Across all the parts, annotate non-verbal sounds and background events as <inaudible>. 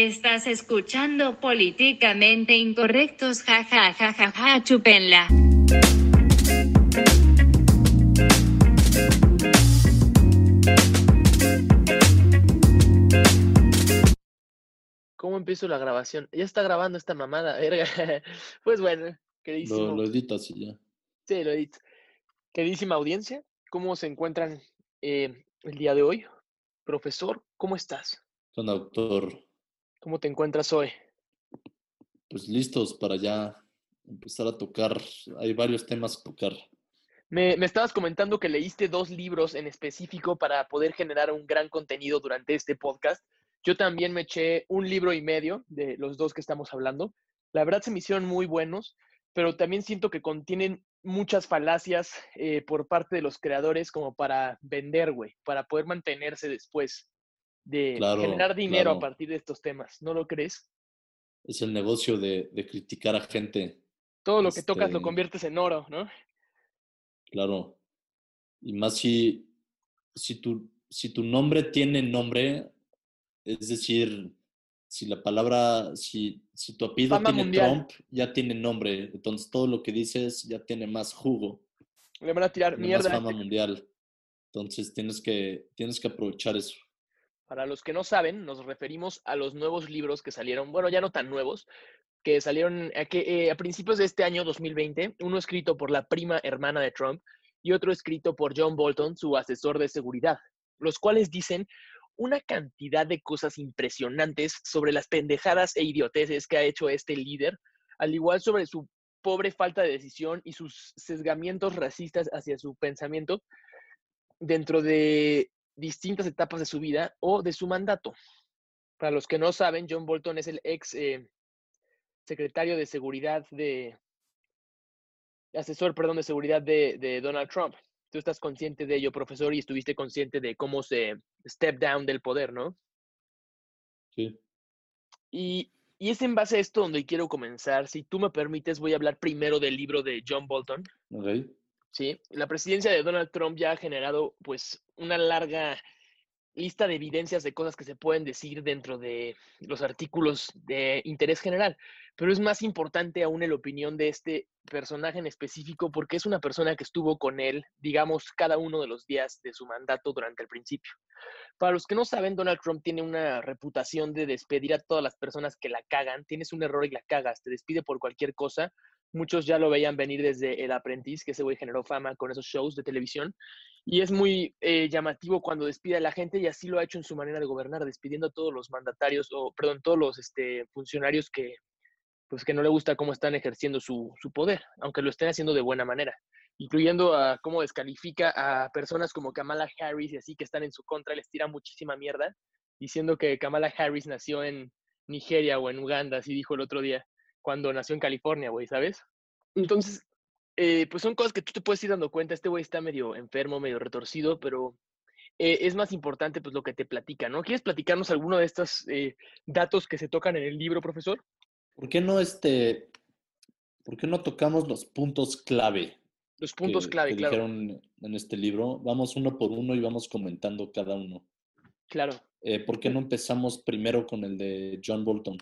Estás escuchando políticamente incorrectos, ja ja ja ja ja, chupenla. ¿Cómo empiezo la grabación? Ya está grabando esta mamada, <laughs> verga. Pues bueno, queridísimo. Lo, lo editas y ya. Sí, lo edito. Queridísima audiencia, ¿cómo se encuentran eh, el día de hoy? Profesor, ¿cómo estás? Con doctor, ¿Cómo te encuentras hoy? pues listos para ya empezar a tocar. Hay varios temas a tocar. Me, me estabas comentando que leíste dos libros en específico para poder generar un gran contenido durante este podcast. Yo también me eché un libro y medio de los dos que estamos hablando. La verdad se me hicieron muy buenos, pero también siento que contienen muchas falacias eh, por parte de los creadores como para vender, güey, para poder mantenerse después de Claro, generar dinero a partir de estos temas. ¿No lo crees? Es el negocio de, de criticar a gente, Todo lo que tocas lo Este- conviertes en oro, ¿no? claro. Y más si, si, tu, si tu nombre tiene nombre, es decir, si la palabra, si, si tu apellido Fama tiene mundial. Trump, ya tiene nombre. Entonces todo lo que dices ya tiene más jugo, Le van a tirar tiene más mierda. fama mundial. Entonces tienes que, tienes que aprovechar eso. Para los que no saben, nos referimos a los nuevos libros que salieron, bueno, ya no tan nuevos, que salieron a, que, eh, a principios de este año 2020, uno escrito por la prima hermana de Trump y otro escrito por John Bolton, su asesor de seguridad, los cuales dicen una cantidad de cosas impresionantes sobre las pendejadas e idioteces que ha hecho este líder, al igual sobre su pobre falta de decisión y sus sesgamientos racistas hacia su pensamiento dentro de distintas etapas de su vida o de su mandato. Para los que no saben, John Bolton es el ex eh, secretario de seguridad de, asesor, perdón, de seguridad de, de Donald Trump. Tú estás consciente de ello, profesor, y estuviste consciente de cómo se step down del poder, ¿no? Sí. Y, y es en base a esto donde quiero comenzar. Si tú me permites, voy a hablar primero del libro de John Bolton. ¿Ok? Sí, la presidencia de Donald Trump ya ha generado pues una larga lista de evidencias de cosas que se pueden decir dentro de los artículos de interés general, pero es más importante aún la opinión de este personaje en específico porque es una persona que estuvo con él, digamos, cada uno de los días de su mandato durante el principio. Para los que no saben, Donald Trump tiene una reputación de despedir a todas las personas que la cagan, tienes un error y la cagas, te despide por cualquier cosa, Muchos ya lo veían venir desde El Aprendiz, que ese güey generó fama con esos shows de televisión. Y es muy eh, llamativo cuando despide a la gente y así lo ha hecho en su manera de gobernar, despidiendo a todos los mandatarios, o perdón, todos los este, funcionarios que, pues, que no le gusta cómo están ejerciendo su, su poder, aunque lo estén haciendo de buena manera. Incluyendo a cómo descalifica a personas como Kamala Harris y así que están en su contra, les tira muchísima mierda, diciendo que Kamala Harris nació en Nigeria o en Uganda, así dijo el otro día cuando nació en California, güey, ¿sabes? Entonces, eh, pues son cosas que tú te puedes ir dando cuenta. Este güey está medio enfermo, medio retorcido, pero eh, es más importante pues lo que te platica, ¿no? ¿Quieres platicarnos alguno de estos eh, datos que se tocan en el libro, profesor? ¿Por qué no este, por qué no tocamos los puntos clave Los puntos que, clave, que claro. dijeron en este libro? Vamos uno por uno y vamos comentando cada uno. Claro, Eh, ¿Por qué no empezamos primero con el de John Bolton?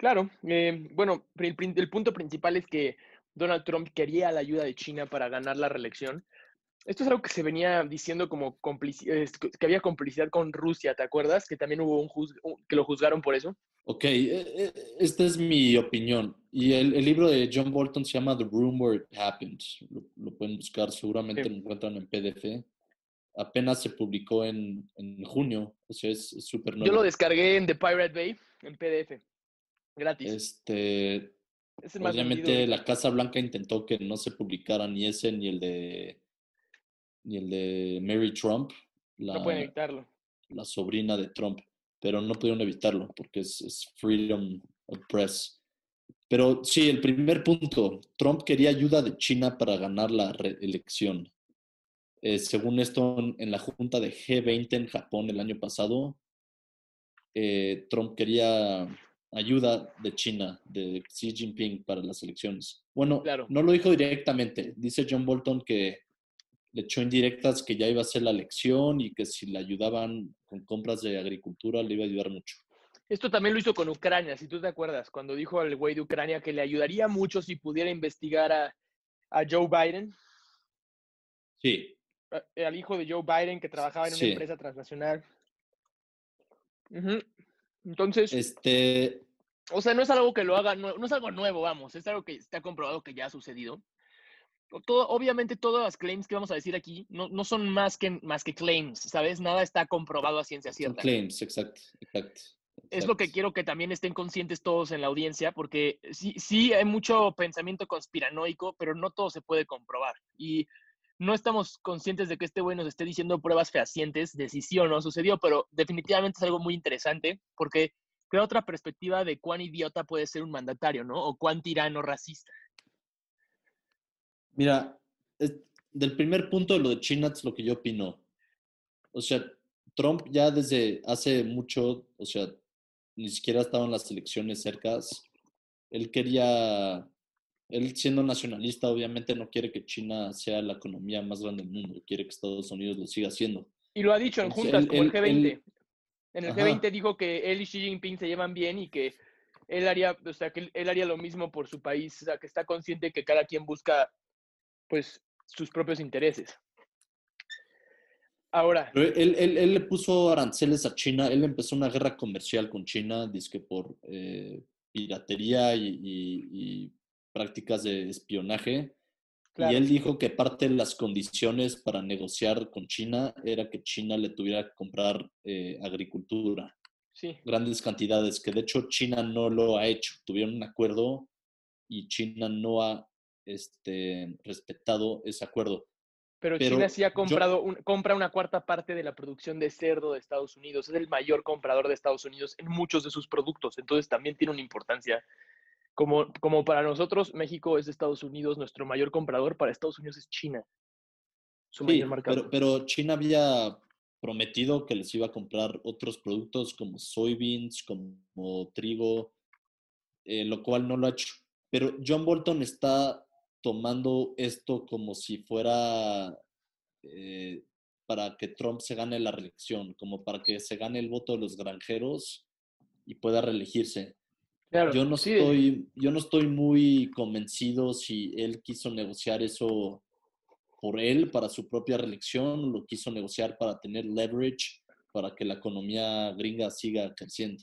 Claro. Eh, bueno, el, el punto principal es que Donald Trump quería la ayuda de China para ganar la reelección. Esto es algo que se venía diciendo como que había complicidad con Rusia, ¿te acuerdas? Que también hubo un, juz- un- que lo juzgaron por eso. Ok, eh, eh, esta es mi opinión. Y el, el libro de John Bolton se llama The Room Where It Happened. Lo, lo pueden buscar, seguramente Sí. lo encuentran en PDF. Apenas se publicó en, en junio, o sea, es súper Yo nuevo. lo descargué en The Pirate Bay, en PDF, gratis. Este, es obviamente la. Casa Blanca intentó que no se publicara ni ese ni el de ni el de Mary Trump, No pueden la, evitarlo. la sobrina de Trump, pero no pudieron evitarlo porque es, es freedom of press. Pero sí, el primer punto, Trump quería ayuda de China para ganar la reelección. Eh, según esto, en, en la junta de G20 en Japón el año pasado, eh, Trump quería ayuda de China, de Xi Jinping para las elecciones. Bueno, Claro. no lo dijo directamente. Dice John Bolton que le echó indirectas que ya iba a ser la elección y que si le ayudaban con compras de agricultura le iba a ayudar mucho. Esto también lo hizo con Ucrania, si tú te acuerdas, cuando dijo al güey de Ucrania que le ayudaría mucho si pudiera investigar a, a Joe Biden. Sí. Al hijo de Joe Biden que trabajaba en una empresa transnacional. Entonces. Este. O sea, no es algo que lo haga, no, es algo nuevo, vamos, es algo que está comprobado que ya ha sucedido. Todo, obviamente todas las claims que vamos a decir aquí no, no, son más que, más que claims, ¿sabes? Nada está comprobado a ciencia cierta. Son claims, exacto, exacto. Es lo que quiero que también estén conscientes todos en la audiencia, porque sí, sí hay mucho pensamiento conspiranoico, pero no todo se puede comprobar. Y no estamos conscientes de que este güey nos esté diciendo pruebas fehacientes de si sí o no sucedió, pero definitivamente es algo muy interesante porque crea otra perspectiva de cuán idiota puede ser un mandatario, ¿no? O cuán tirano racista. Mira, del primer punto de lo de China es lo que yo opino. O sea, Trump ya desde hace mucho, o sea, ni siquiera estaban las elecciones cercas. Él quería, él siendo nacionalista, obviamente no quiere que China sea la economía más grande del mundo, quiere que Estados Unidos lo siga haciendo. Y lo ha dicho en juntas como el G20. en el G20 dijo que él y Xi Jinping se llevan bien y que él haría, o sea, que él haría lo mismo por su país, o sea, que está consciente que cada quien busca, pues, sus propios intereses. Ahora. él, él, le puso aranceles a China, él empezó una guerra comercial con China, dice por eh, piratería y, prácticas de espionaje. Y él dijo que parte de las condiciones para negociar con China era que China le tuviera que comprar eh, agricultura. Sí. Grandes cantidades, que de hecho China no lo ha hecho. Tuvieron un acuerdo y China no ha este, respetado ese acuerdo. Pero, China sí ha comprado, compra una cuarta parte de la producción de cerdo de Estados Unidos. Es el mayor comprador de Estados Unidos en muchos de sus productos. Entonces también tiene una importancia. Como, como para nosotros, México es Estados Unidos, nuestro mayor comprador. Para Estados Unidos es China. Su mayor Pero, pero China había prometido que les iba a comprar otros productos como soybeans, como trigo, eh, lo cual no lo ha hecho. Pero John Bolton está tomando esto como si fuera eh, para que Trump se gane la reelección, como para que se gane el voto de los granjeros y pueda reelegirse. Yo, no estoy, yo no estoy muy convencido si él quiso negociar eso por él, para su propia reelección, lo quiso negociar para tener leverage, para que la economía gringa siga creciendo.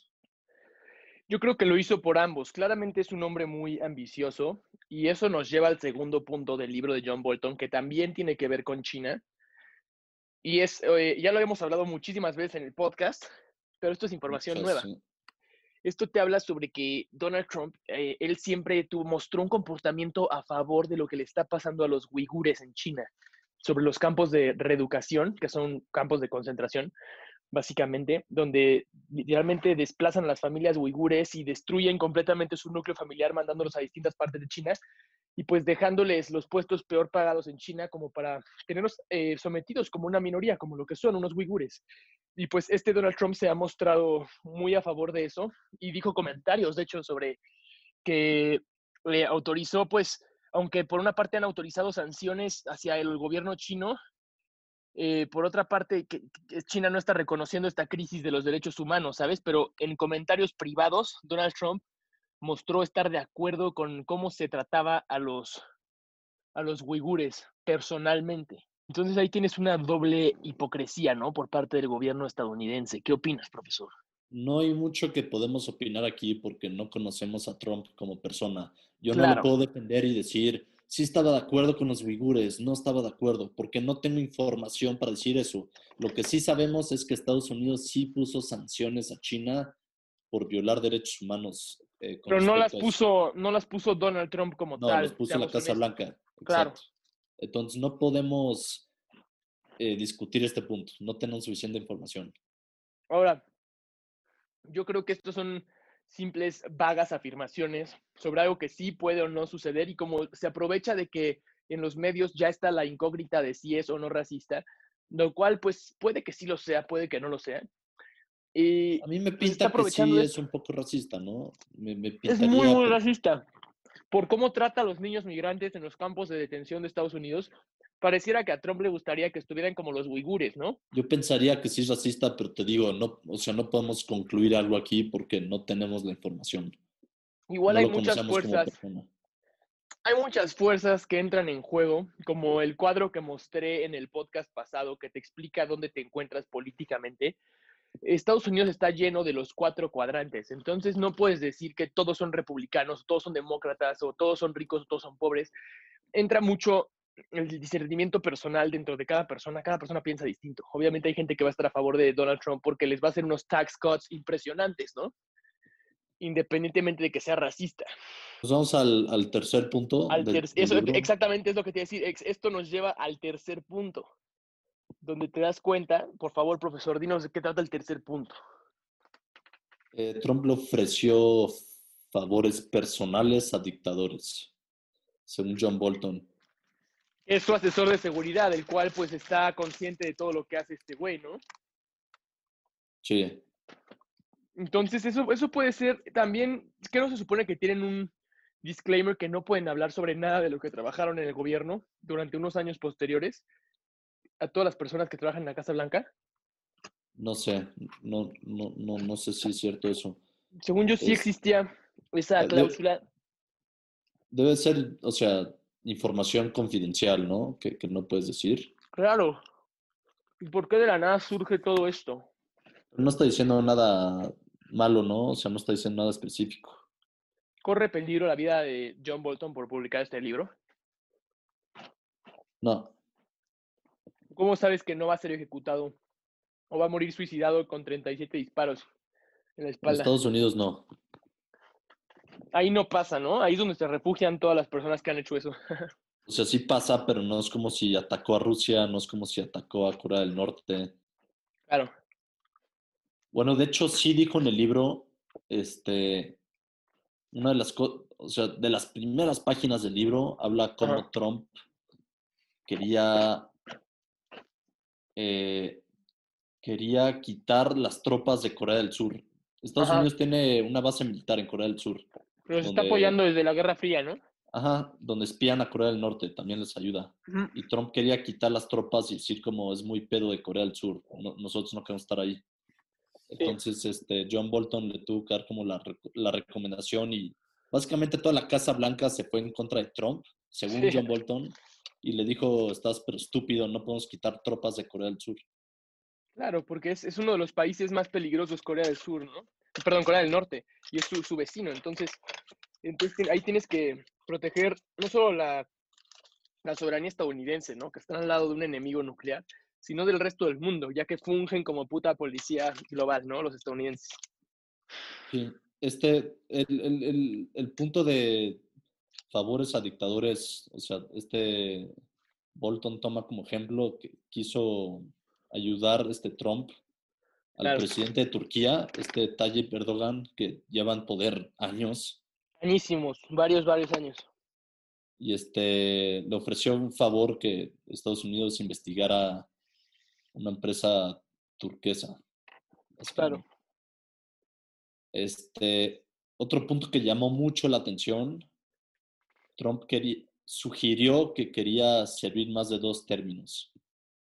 Yo creo que lo hizo por ambos. Claramente es un hombre muy ambicioso y eso nos lleva al segundo punto del libro de John Bolton, que también tiene que ver con China. Y es, eh, ya lo hemos hablado muchísimas veces en el podcast, pero esto es información nueva. Esto te habla sobre que Donald Trump, eh, él siempre tuvo, mostró un comportamiento a favor de lo que le está pasando a los uigures en China, sobre los campos de reeducación, que son campos de concentración, básicamente, donde literalmente desplazan a las familias uigures y destruyen completamente su núcleo familiar mandándolos a distintas partes de China y pues dejándoles los puestos peor pagados en China como para tenerlos eh, sometidos como una minoría, como lo que son unos uigures. Y pues este Donald Trump se ha mostrado muy a favor de eso y dijo comentarios, de hecho, sobre que le autorizó, pues, aunque por una parte han autorizado sanciones hacia el gobierno chino, eh, por otra parte, que, China no está reconociendo esta crisis de los derechos humanos, ¿sabes? Pero en comentarios privados, Donald Trump mostró estar de acuerdo con cómo se trataba a los, a los uigures personalmente. Entonces ahí tienes una doble hipocresía, ¿no? Por parte del gobierno estadounidense. ¿Qué opinas, profesor? No hay mucho que podemos opinar aquí porque no conocemos a Trump como persona. Yo no lo puedo defender y decir, sí estaba de acuerdo con los uigures, no estaba de acuerdo, porque no tengo información para decir eso. Lo que sí sabemos es que Estados Unidos sí puso sanciones a China por violar derechos humanos. Eh, Pero no las puso, no las puso Donald Trump como tal. No, las puso la Casa Blanca. Claro. Entonces no podemos eh, discutir este punto. No tenemos suficiente información. Ahora, yo creo que estos son simples, vagas afirmaciones sobre algo que sí puede o no suceder y como se aprovecha de que en los medios ya está la incógnita de si es o no racista, lo cual pues puede que sí lo sea, puede que no lo sea. Y a mí me pinta que sí es un poco racista, ¿no? es muy, muy racista. Por cómo trata a los niños migrantes en los campos de detención de Estados Unidos, pareciera que a Trump le gustaría que estuvieran como los uigures, ¿no? Yo pensaría que sí es racista, pero te digo, no, o sea, no podemos concluir algo aquí porque no tenemos la información. Igual No hay muchas fuerzas, hay muchas fuerzas que entran en juego, como el cuadro que mostré en el podcast pasado que te explica dónde te encuentras políticamente. Estados Unidos está lleno de los cuatro cuadrantes, entonces no puedes decir que todos son republicanos, todos son demócratas, o todos son ricos, o todos son pobres. Entra mucho el discernimiento personal dentro de cada persona, cada persona piensa distinto. Obviamente hay gente que va a estar a favor de Donald Trump porque les va a hacer unos tax cuts impresionantes, ¿no? Independientemente de que sea racista. Pues vamos al, al tercer punto. Al del- ter- del eso libro. exactamente es lo que te iba a decir. Esto nos lleva al tercer punto, donde te das cuenta, por favor, profesor, dinos de qué trata el tercer punto. Eh, Trump le ofreció favores personales a dictadores, según John Bolton. Es su asesor de seguridad, el cual pues está consciente de todo lo que hace este güey, ¿no? Sí, Entonces, eso, eso puede ser también, que no se supone que tienen un disclaimer que no pueden hablar sobre nada de lo que trabajaron en el gobierno durante unos años posteriores a todas las personas que trabajan en la Casa Blanca. no sé, no, no, no, no sé si es cierto eso. Según yo, sí existía esa Eh, cláusula. Debe ser, o sea, información confidencial, ¿no? Que, que no puedes decir. Claro. ¿Y por qué de la nada surge todo esto? No está diciendo nada malo, ¿no? O sea, no está diciendo nada específico. ¿Corre peligro la vida de John Bolton por publicar este libro? No, ¿Cómo sabes que no va a ser ejecutado o va a morir suicidado con 37 disparos en la en espalda? Estados Unidos no. Ahí no pasa, ¿no? Ahí es donde se refugian todas las personas que han hecho eso. <laughs> O sea, sí pasa, pero no es como si atacó a Rusia, no es como si atacó a Corea del Norte. Claro. Bueno, de hecho, sí dijo en el libro, este, una de las cosas, o sea, de las primeras páginas del libro, habla cómo Ajá. Trump quería, eh, quería quitar las tropas de Corea del Sur. Estados Ajá. Unidos tiene una base militar en Corea del Sur. Pero se está Donde- apoyando desde la Guerra Fría, ¿no? Ajá, donde espían a Corea del Norte, también les ayuda. Y Trump quería quitar las tropas y decir como es muy pedo de Corea del Sur, no- nosotros no queremos estar ahí. Entonces, este, John Bolton le tuvo que dar como la, la recomendación y básicamente toda la Casa Blanca se fue en contra de Trump, según Sí. John Bolton, y le dijo, estás pero estúpido, no podemos quitar tropas de Corea del Sur. Claro, porque es, es uno de los países más peligrosos Corea del Sur, ¿no? Perdón, Corea del Norte, y es su, su vecino. Entonces, entonces ahí tienes que proteger no solo la, la soberanía estadounidense, ¿no? Que están al lado de un enemigo nuclear, sino del resto del mundo, ya que fungen como puta policía global, ¿no? Los estadounidenses. Sí, este, el, el- el- el punto de favores a dictadores, o sea, este Bolton toma como ejemplo que quiso ayudar este Trump al Claro. presidente de Turquía, este Tayyip Erdogan, que lleva en poder años, Añísimos, varios, varios años. y este le ofreció un favor que Estados Unidos investigara una empresa turquesa. Claro. Este, otro punto que llamó mucho la atención, Trump quería, sugirió que quería servir más de dos términos,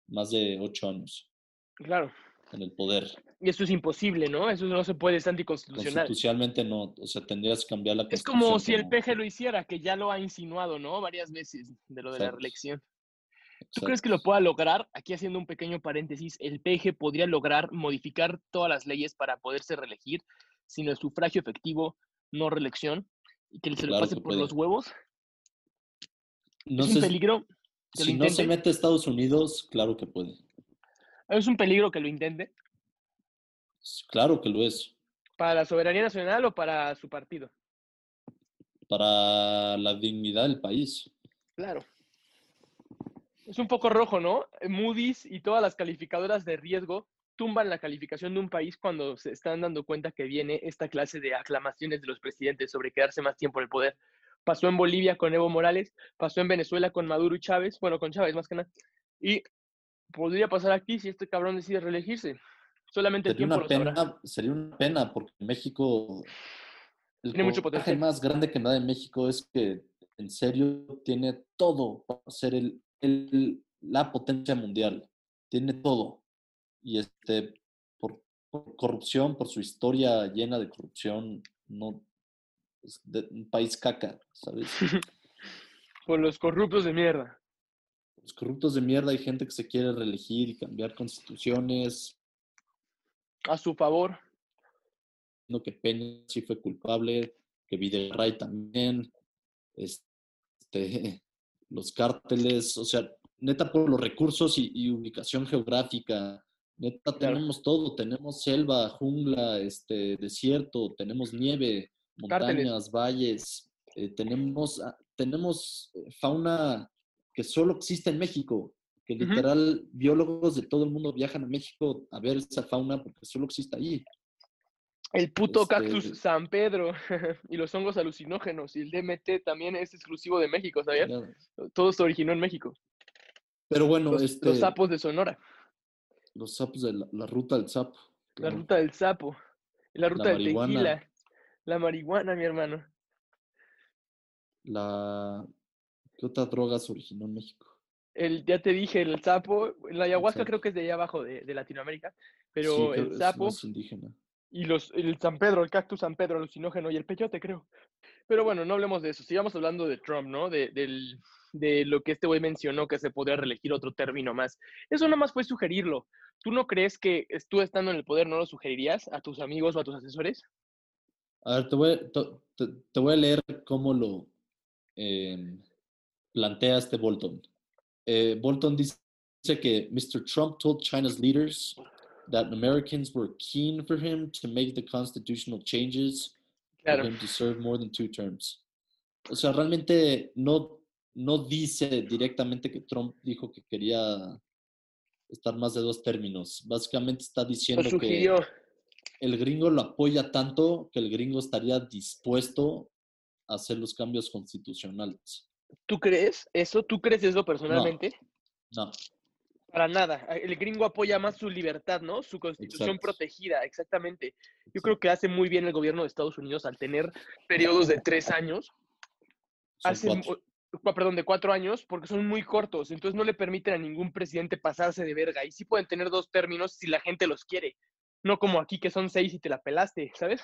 más de ocho años Claro. en el poder. Y eso es imposible, ¿no? Eso no se puede, es anticonstitucional. Constitucionalmente no, o sea, tendrías que cambiar la Es constitución. como si el PG lo hiciera, que ya lo ha insinuado, ¿no? Varias veces de lo de la reelección. ¿Tú Exacto. crees que lo pueda lograr? Aquí haciendo un pequeño paréntesis, el PG podría lograr modificar todas las leyes para poderse reelegir sin el sufragio efectivo, no reelección, y que se lo Claro pase que por puede. los huevos. No es un si- peligro que lo si no se mete a Estados Unidos, claro que puede. Es un peligro que lo intente Claro que lo es. para la soberanía nacional o para su partido. Para la dignidad del país. Claro. Es un poco rojo, ¿no? Moody's y todas las calificadoras de riesgo tumban la calificación de un país cuando se están dando cuenta que viene esta clase de aclamaciones de los presidentes sobre quedarse más tiempo en el poder. Pasó en Bolivia con Evo Morales, pasó en Venezuela con Maduro y Chávez, bueno, con Chávez más que nada, y podría pasar aquí si este cabrón decide reelegirse. Solamente el Sería tiempo una lo pena, sería una pena porque México, el Tiene mucho potencial. más grande que nada de México es que en serio tiene todo para ser el el- la potencia mundial, tiene todo. Y este, por, por corrupción, por su historia llena de corrupción, no es de- un país caca, ¿sabes? <laughs> Por los corruptos de mierda. Los corruptos de mierda hay gente que se quiere reelegir y cambiar constituciones, A su favor. diciendo que Peña sí fue culpable, que Videgaray también, este, <laughs> los cárteles, o sea, neta por los recursos y, y ubicación geográfica, neta Claro. tenemos todo, tenemos selva, jungla, este, desierto, tenemos nieve, Cárteles. montañas, valles, eh, tenemos, ah, tenemos eh, fauna que solo existe en México, que literal biólogos de todo el mundo viajan a México a ver esa fauna porque solo existe ahí. El puto Este- cactus San Pedro <laughs> y los hongos alucinógenos y el DMT también es exclusivo de México, ¿sabías? Todo se originó en México. Pero bueno, Los, este, los sapos de Sonora, los sapos de la, la ruta del sapo. la ruta del sapo, la ruta del marihuana. tequila, la marihuana, mi hermano. La... ¿Qué otra droga se originó en México? El, ya te dije, el sapo, la ayahuasca creo que es de allá abajo de, de Latinoamérica, Sí, pero creo- el es sapo más indígena. y los, el San Pedro, el cactus San Pedro alucinógeno y el peyote, creo. Pero bueno, no hablemos de eso, sigamos hablando de Trump, ¿no? De, del, de lo que este güey mencionó, que se podría reelegir otro término más. Eso nada más fue sugerirlo. ¿Tú no crees que tú estando en el poder no lo sugerirías a tus amigos o a tus asesores? A ver, te voy, te, te voy a leer cómo lo em, plantea este Bolton. Eh, Bolton dice que Mr. Trump told China's leaders that Americans were keen for him to make the constitutional changes Claro. for him to serve more than two terms. O sea, realmente no, no dice directamente que Trump dijo que quería estar más de dos términos. Básicamente está diciendo que. El gringo lo apoya tanto que el gringo estaría dispuesto a hacer los cambios constitucionales. ¿Tú crees eso? ¿Tú crees eso personalmente? No, Para nada. El gringo apoya más su libertad, ¿no? Su constitución Exacto. protegida, exactamente. Yo creo que hace muy bien el gobierno de Estados Unidos al tener periodos de tres años, son hace, cuatro. perdón, de cuatro años, porque son muy cortos, entonces no le permiten a ningún presidente pasarse de verga. Y sí pueden tener dos términos si la gente los quiere. No como aquí que son seis y te la pelaste, ¿sabes?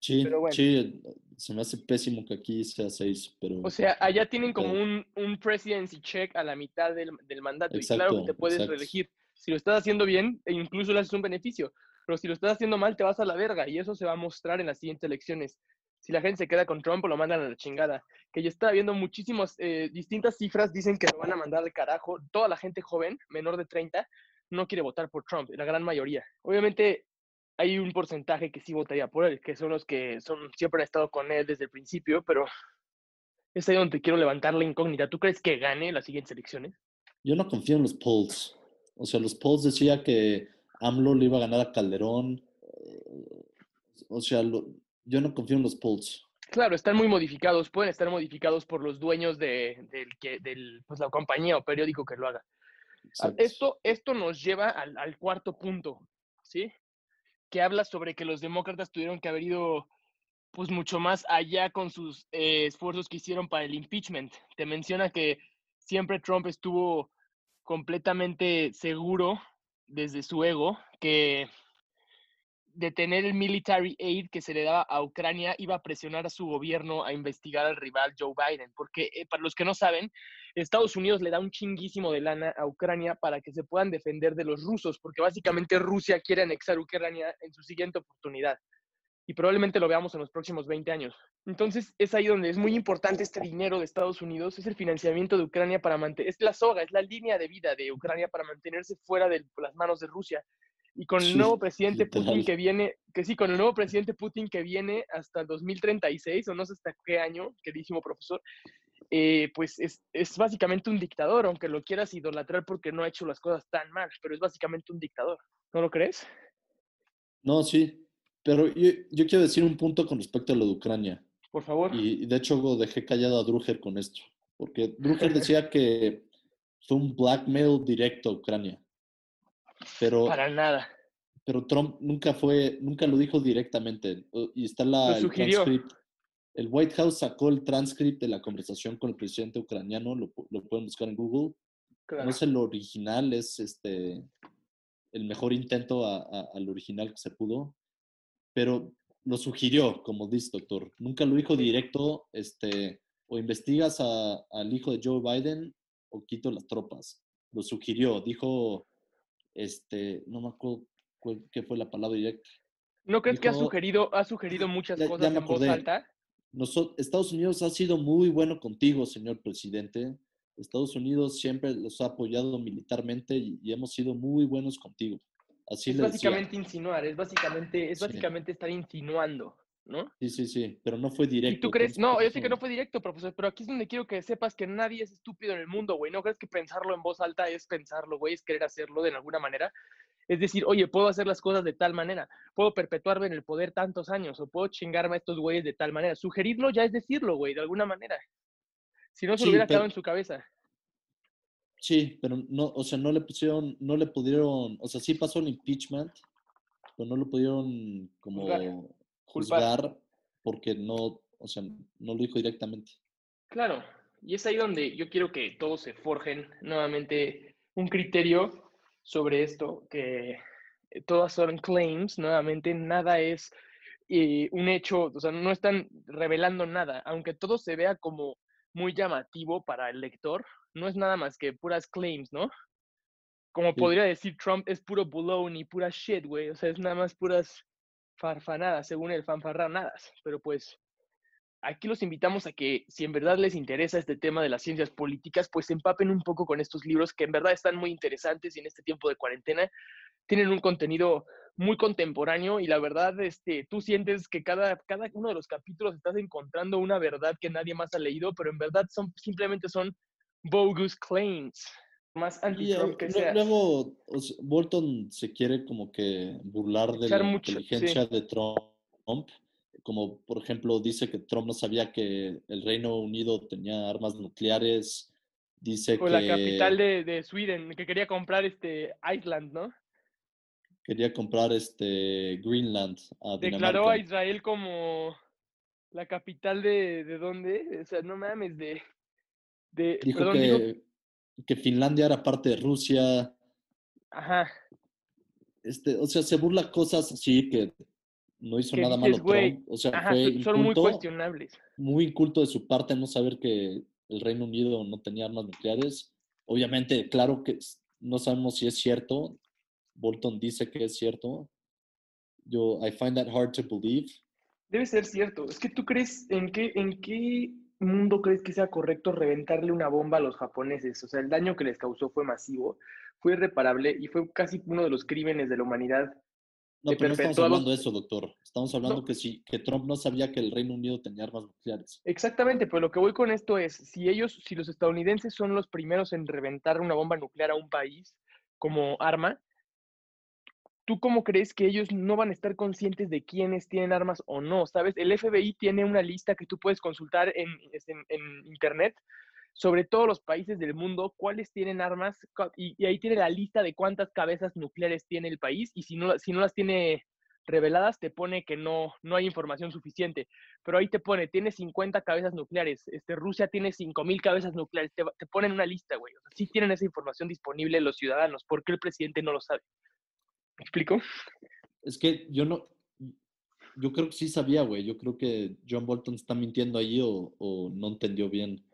Sí, pero bueno. sí, se me hace pésimo que aquí sea seis, pero O sea, allá tienen como Ok. un, un presidency check a la mitad del, del mandato. y claro que te puedes exacto. reelegir. Si lo estás haciendo bien, e incluso le haces un beneficio. Pero si lo estás haciendo mal, te vas a la verga. Y eso se va a mostrar en las siguientes elecciones. Si la gente se queda con Trump, lo mandan a la chingada. Que ya está viendo muchísimas, eh, distintas cifras, dicen que lo van a mandar al carajo. Toda la gente joven, menor de 30, no quiere votar por Trump, la gran mayoría. Obviamente hay un porcentaje que sí votaría por él, que son los que son, siempre han estado con él desde el principio, pero es ahí donde quiero levantar la incógnita. ¿Tú crees que gane las siguientes elecciones? yo no confío en los polls. O sea, los polls decía que AMLO le iba a ganar a Calderón. eh, O sea, lo- yo no confío en los polls. Claro, están muy modificados, pueden estar modificados por los dueños de, del que, del, pues, la compañía o periódico que lo haga. Ah, Exacto. Esto, esto nos lleva al, al cuarto punto, ¿sí? Que habla sobre que los demócratas tuvieron que haber ido pues mucho más allá con sus eh, esfuerzos que hicieron para el impeachment. Te menciona que siempre Trump estuvo completamente seguro desde su ego que detener el military aid que se le daba a Ucrania iba a presionar a su gobierno a investigar al rival Joe Biden, porque eh, para los que no saben, Estados Unidos le da un chinguísimo de lana a Ucrania para que se puedan defender de los rusos, porque básicamente Rusia quiere anexar Ucrania en su siguiente oportunidad. Y probablemente lo veamos en los próximos 20 años. Entonces es ahí donde es muy importante este dinero de Estados Unidos, es el financiamiento de Ucrania para mantener, es la soga, es la línea de vida de Ucrania para mantenerse fuera de las manos de Rusia. Y con el nuevo presidente Putin que viene, que sí, con el nuevo presidente Putin que viene hasta el 2036, o no sé hasta qué año, queridísimo profesor, eh, pues es, es básicamente un dictador, aunque lo quieras idolatrar porque no ha hecho las cosas tan mal, pero es básicamente un dictador. ¿No lo crees? No, sí. Pero yo, yo quiero decir un punto con respecto a lo de Ucrania. Por favor. Y, y de hecho dejé callado a Druger con esto. Porque Druger <laughs> decía que fue un blackmail directo a Ucrania. Pero, Para nada. pero Trump nunca fue, nunca lo dijo directamente. Y está la, el transcript. el White House sacó el transcript de la conversación con el presidente ucraniano, lo, lo pueden buscar en Google. No es el original, es este el mejor intento al original que se pudo, pero lo sugirió, como dice doctor. Nunca lo dijo directo, este, o investigas al hijo de Joe Biden o quito las tropas. Lo sugirió, dijo, este, no me acuerdo qué fue la palabra directa. ¿No crees que ha sugerido, ha sugerido muchas cosas en voz alta? Estados Unidos ha sido muy bueno contigo, señor presidente. Estados Unidos siempre los ha apoyado militarmente y, hemos sido muy buenos contigo. Así es básicamente insinuar, es básicamente, es básicamente estar insinuando, ¿no? Sí, sí, sí, pero no fue directo. ¿Y tú crees? No, yo sé que no fue directo, profesor, pero aquí es donde quiero que sepas que nadie es estúpido en el mundo, güey. ¿No crees que pensarlo en voz alta es pensarlo, güey? Es querer hacerlo de alguna manera. Es decir, oye, puedo hacer las cosas de tal manera, puedo perpetuarme en el poder tantos años, o puedo chingarme a estos güeyes de tal manera. Sugerirlo ya es decirlo, güey, de alguna manera. Si no se hubiera quedado en su cabeza. Sí, pero no, o sea, no le pusieron, no le pudieron, o sea, sí pasó el impeachment, pero no lo pudieron como juzgar, porque no, o sea, no lo dijo directamente. Claro, y es ahí donde yo quiero que todos se forjen nuevamente un criterio sobre esto, que eh, todas son claims, nuevamente, nada es eh, un hecho, o sea, no están revelando nada, aunque todo se vea como muy llamativo para el lector, no es nada más que puras claims, ¿no? Como podría decir Trump, es puro baloney, pura shit, güey. O sea, es nada más puras farfanadas, según el fanfarranadas. Pero pues, aquí los invitamos a que, si en verdad les interesa este tema de las ciencias políticas, pues se empapen un poco con estos libros que en verdad están muy interesantes y en este tiempo de cuarentena tienen un contenido muy contemporáneo y la verdad, este, tú sientes que cada, cada uno de los capítulos estás encontrando una verdad que nadie más ha leído, pero en verdad son, simplemente son bogus claims. Más anti que sea. Luego, Bolton se quiere como que burlar de la inteligencia de Trump. Como, por ejemplo, dice que Trump no sabía que el Reino Unido tenía armas nucleares. Dice o que... la capital de, de Sweden, que quería comprar este Iceland, ¿no? quería comprar este Greenland. Declaró a Israel como la capital de, de dónde? O sea, no mames, de... de dijo, que, que Finlandia era parte de Rusia. Ajá. Este, o sea, se burla cosas así que no hizo nada malo Trump. O sea, fue son muy cuestionables. Muy inculto de su parte no saber que el Reino Unido no tenía armas nucleares. Obviamente, claro que no sabemos si es cierto, Bolton dice que es cierto. Yo, I find that hard to believe. Debe ser cierto. Es que tú crees, ¿en qué, en qué mundo crees que sea correcto reventarle una bomba a los japoneses? O sea, el daño que les causó fue masivo, fue irreparable y fue casi uno de los crímenes de la humanidad. No, pero no estamos hablando de eso, doctor. Estamos hablando que, si, que Trump no sabía que el Reino Unido tenía armas nucleares. Exactamente, pero lo que voy con esto es, si ellos, si los estadounidenses son los primeros en reventar una bomba nuclear a un país como arma, ¿tú cómo crees que ellos no van a estar conscientes de quiénes tienen armas o no? ¿Sabes? El FBI tiene una lista que tú puedes consultar en, en, Internet sobre todos los países del mundo, cuáles tienen armas, y, ahí tiene la lista de cuántas cabezas nucleares tiene el país, y si no, si no las tiene reveladas, te pone que no, no hay información suficiente. Pero ahí te pone, tiene 50 cabezas nucleares, este, Rusia tiene 5.000 cabezas nucleares, te, te ponen una lista, güey. O sí tienen esa información disponible los ciudadanos, ¿por qué el presidente no lo sabe? ¿Me explico? Es que yo no, yo creo que sí sabía, güey. Yo creo que John Bolton está mintiendo allí o, no entendió bien.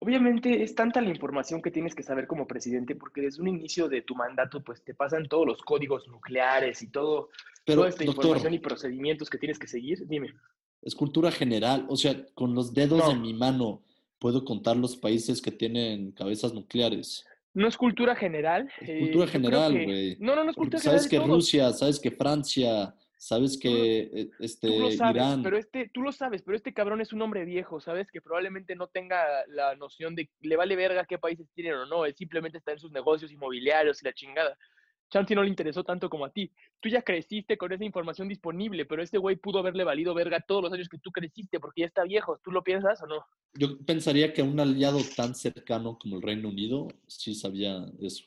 Obviamente es tanta la información que tienes que saber como presidente porque desde un inicio de tu mandato pues te pasan todos los códigos nucleares y todo, Pero, toda esta información y procedimientos que tienes que seguir. Dime. Es cultura general, o sea, con los dedos de mi mano puedo contar los países que tienen cabezas nucleares. No es cultura general. Es eh, cultura general, güey. No, no, no es cultura general. Sabes que Rusia, sabes que Francia, sabes que eh, este, tú lo sabes, Irán. Pero este, tú lo sabes, pero este cabrón es un hombre viejo, ¿sabes? Que probablemente no tenga la noción de, le vale verga qué países tienen o no. Él simplemente está en sus negocios inmobiliarios y la chingada. Chanti no le interesó tanto como a ti. Tú ya creciste con esa información disponible, pero este güey pudo haberle valido verga todos los años que tú creciste porque ya está viejo. ¿Tú lo piensas o no? Yo pensaría que un aliado tan cercano como el Reino Unido sí sabía eso.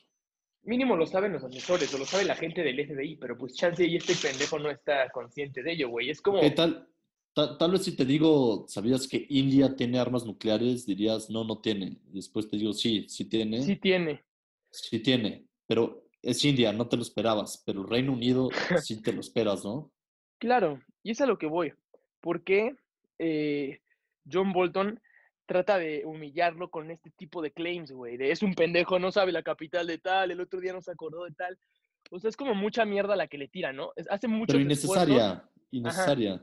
Mínimo lo saben los asesores o lo sabe la gente del FBI, pero pues chance y este pendejo no está consciente de ello, güey. Es como... ¿Qué tal? ta- tal vez si te digo, ¿sabías que India tiene armas nucleares? Dirías, no, no tiene. Después te digo, sí, sí tiene. Sí tiene. Sí tiene, pero es India, no te lo esperabas, pero Reino Unido <laughs> sí te lo esperas, ¿no? Claro, y es a lo que voy. ¿Por qué eh, John Bolton trata de humillarlo con este tipo de claims, güey? De es un pendejo, no sabe la capital de tal, el otro día no se acordó de tal. O sea, es como mucha mierda la que le tira, ¿no? Es- hace mucho Pero innecesaria, innecesaria.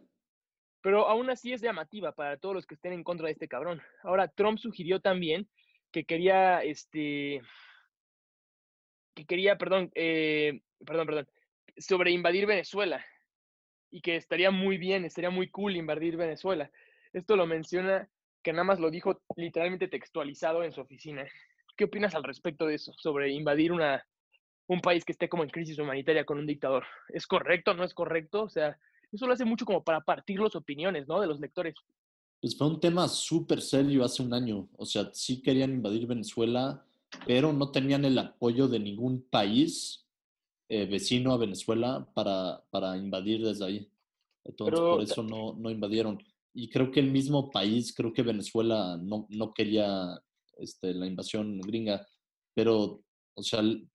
pero aún así es llamativa para todos los que estén en contra de este cabrón. Ahora, Trump sugirió también que quería, este, que quería, perdón, eh, perdón, perdón, sobre invadir Venezuela y que estaría muy bien, estaría muy cool invadir Venezuela. Esto lo menciona, que nada más lo dijo literalmente textualizado en su oficina. ¿Qué opinas al respecto de eso, sobre invadir una, un país que esté como en crisis humanitaria con un dictador? ¿Es correcto? ¿No es correcto? O sea, eso lo hace mucho como para partir las opiniones, ¿no? De los lectores. Pues fue un tema súper serio hace un año. O sea, sí querían invadir Venezuela, pero no tenían el apoyo de ningún país eh, vecino a Venezuela para, para invadir desde ahí. Entonces, Pero- por eso no, no invadieron. Y creo que el mismo país, creo que Venezuela no, no quería este, la invasión gringa, pero, o sea, el,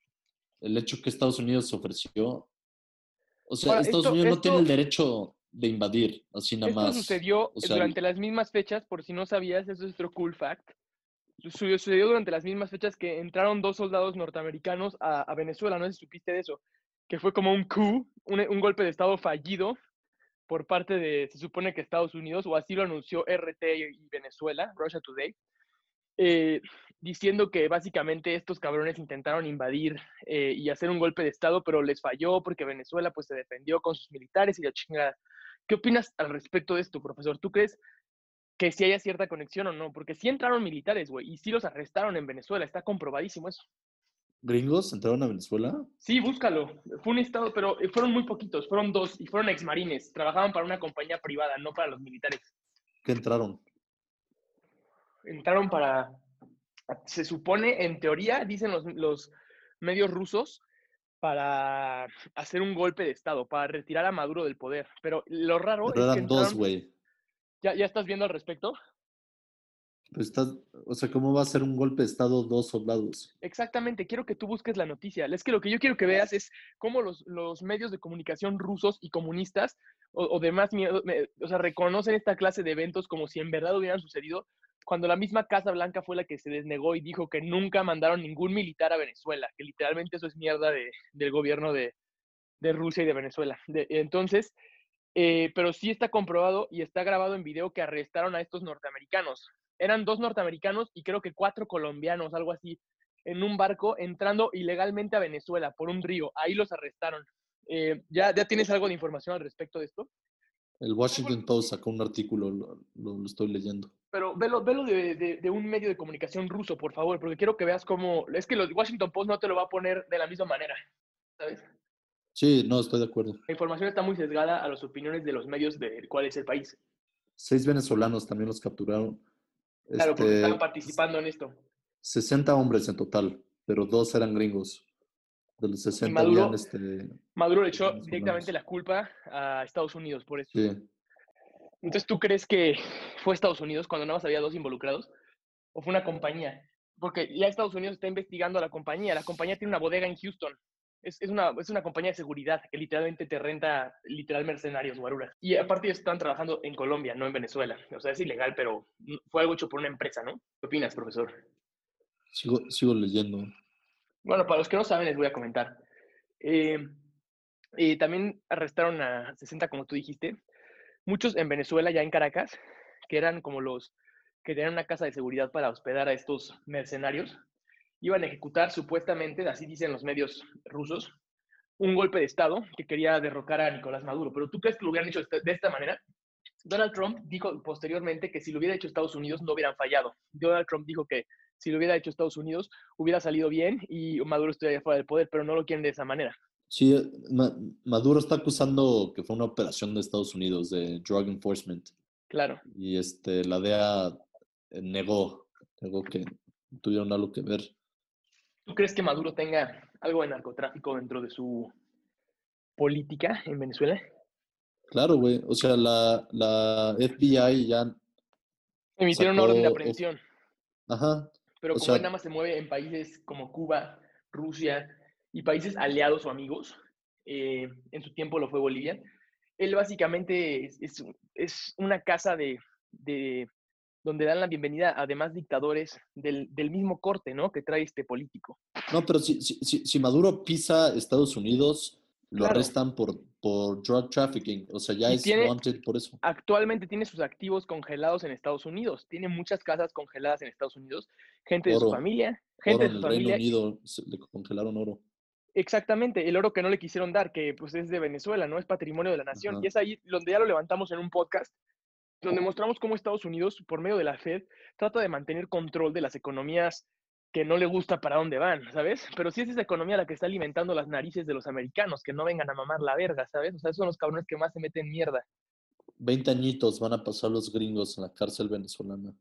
el hecho que Estados Unidos se ofreció, o sea, Ahora, Estados esto- Unidos no tiene el esto- derecho de invadir, así nada Esto más. sucedió o sea, durante las mismas fechas, por si no sabías, eso es otro cool fact. Su- Sucedió durante las mismas fechas que entraron dos soldados norteamericanos a, Venezuela, no sé si supiste de eso, que fue como un coup, un, un golpe de Estado fallido por parte de, se supone que Estados Unidos, o así lo anunció RT y Venezuela, Russia Today, eh, diciendo que básicamente estos cabrones intentaron invadir eh, y hacer un golpe de Estado, pero les falló porque Venezuela pues se defendió con sus militares y la chingada. ¿Qué opinas al respecto de esto, profesor? ¿Tú crees que sí haya cierta conexión o no? Porque sí entraron militares, güey, y sí los arrestaron en Venezuela, está comprobadísimo eso. ¿Gringos entraron a Venezuela? Sí, búscalo. Fue un estado, pero eh, fueron muy poquitos, fueron dos, y fueron exmarines. Trabajaban para una compañía privada, no para los militares. ¿Qué entraron? Entraron para, se supone, en teoría, dicen los, los medios rusos, para hacer un golpe de Estado, para retirar a Maduro del poder. Pero lo raro Pero es que eran dos, entraron- güey. ¿Ya, ¿Ya estás viendo al respecto? Pues estás, o sea, ¿cómo va a ser un golpe de Estado dos soldados? Exactamente, quiero que tú busques la noticia. Es que lo que yo quiero que veas es cómo los, los medios de comunicación rusos y comunistas o, o demás, o sea, reconocen esta clase de eventos como si en verdad hubieran sucedido, cuando la misma Casa Blanca fue la que se desnegó y dijo que nunca mandaron ningún militar a Venezuela, que literalmente eso es mierda de- del gobierno de, de Rusia y de Venezuela. De- entonces, eh, pero sí está comprobado y está grabado en video que arrestaron a estos norteamericanos. Eran dos norteamericanos y creo que cuatro colombianos, algo así, en un barco entrando ilegalmente a Venezuela por un río. Ahí los arrestaron. Eh, ¿ya, ¿Ya tienes algo de información al respecto de esto? El Washington Post sacó un artículo, lo, estoy leyendo. Pero velo, velo de, de- de un medio de comunicación ruso, por favor, porque quiero que veas cómo... Es que los Washington Post no te lo va a poner de la misma manera. Sí, no, estoy de acuerdo. La información está muy sesgada a las opiniones de los medios del cual es el país. Seis venezolanos también los capturaron. Claro, porque Este, estaban participando en esto. 60 hombres en total, pero dos eran gringos. De los 60 Maduro? habían, este, Maduro le echó directamente la culpa a Estados Unidos por eso. sí. Entonces, ¿tú crees que fue Estados Unidos cuando nada más había dos involucrados? ¿O fue una compañía? Porque ya Estados Unidos está investigando a la compañía. La compañía tiene una bodega en Houston. Es, es una, es una compañía de seguridad que literalmente te renta literal mercenarios, guaruras. Y aparte están trabajando en Colombia, no en Venezuela. O sea, es ilegal, pero fue algo hecho por una empresa, ¿no? ¿Qué opinas, profesor? Sigo, sigo leyendo. Bueno, para los que no saben, les voy a comentar. Eh, eh, también arrestaron a 60, como tú dijiste. Muchos en Venezuela, ya en Caracas, que eran como los que tenían una casa de seguridad para hospedar a estos mercenarios, iban a ejecutar supuestamente, así dicen los medios rusos, un golpe de Estado que quería derrocar a Nicolás Maduro. Pero ¿tú crees que lo hubieran hecho de esta manera? Donald Trump dijo posteriormente que si lo hubiera hecho Estados Unidos no hubieran fallado. Donald Trump dijo que si lo hubiera hecho Estados Unidos hubiera salido bien y Maduro estuviera fuera del poder, pero no lo quieren de esa manera. Sí, Ma- Maduro está acusando que fue una operación de Estados Unidos de drug enforcement Claro. y este, la DEA negó, negó que tuvieron algo que ver. ¿Tú crees que Maduro tenga algo de narcotráfico dentro de su política en Venezuela? Claro, güey. O sea, la, la FBI ya. Emitieron Sacó- orden de aprehensión. Ajá. Pero O como sea- él nada más se mueve en países como Cuba, Rusia y países aliados o amigos, eh, en su tiempo lo fue Bolivia, él básicamente es, es- es una casa de, de- donde dan la bienvenida a demás dictadores del, del mismo corte, ¿no? Que trae este político. No, pero si, si, si, si Maduro pisa Estados Unidos, lo Claro. arrestan por, por drug trafficking. O sea, ya Y es tiene- wanted por eso. Actualmente tiene sus activos congelados en Estados Unidos, tiene muchas casas congeladas en Estados Unidos, gente de su familia, gente Oro de en su el Reino familia Unido se- le congelaron oro. Exactamente, el oro que no le quisieron dar, que pues es de Venezuela, ¿no? Es patrimonio de la nación. Ajá. Y es ahí donde ya lo levantamos en un podcast, donde mostramos cómo Estados Unidos, por medio de la Fed, trata de mantener control de las economías que no le gusta para dónde van, ¿sabes? Pero sí es esa economía la que está alimentando las narices de los americanos, que no vengan a mamar la verga, ¿sabes? O sea, esos son los cabrones que más se meten mierda. 20 añitos van a pasar los gringos en la cárcel venezolana.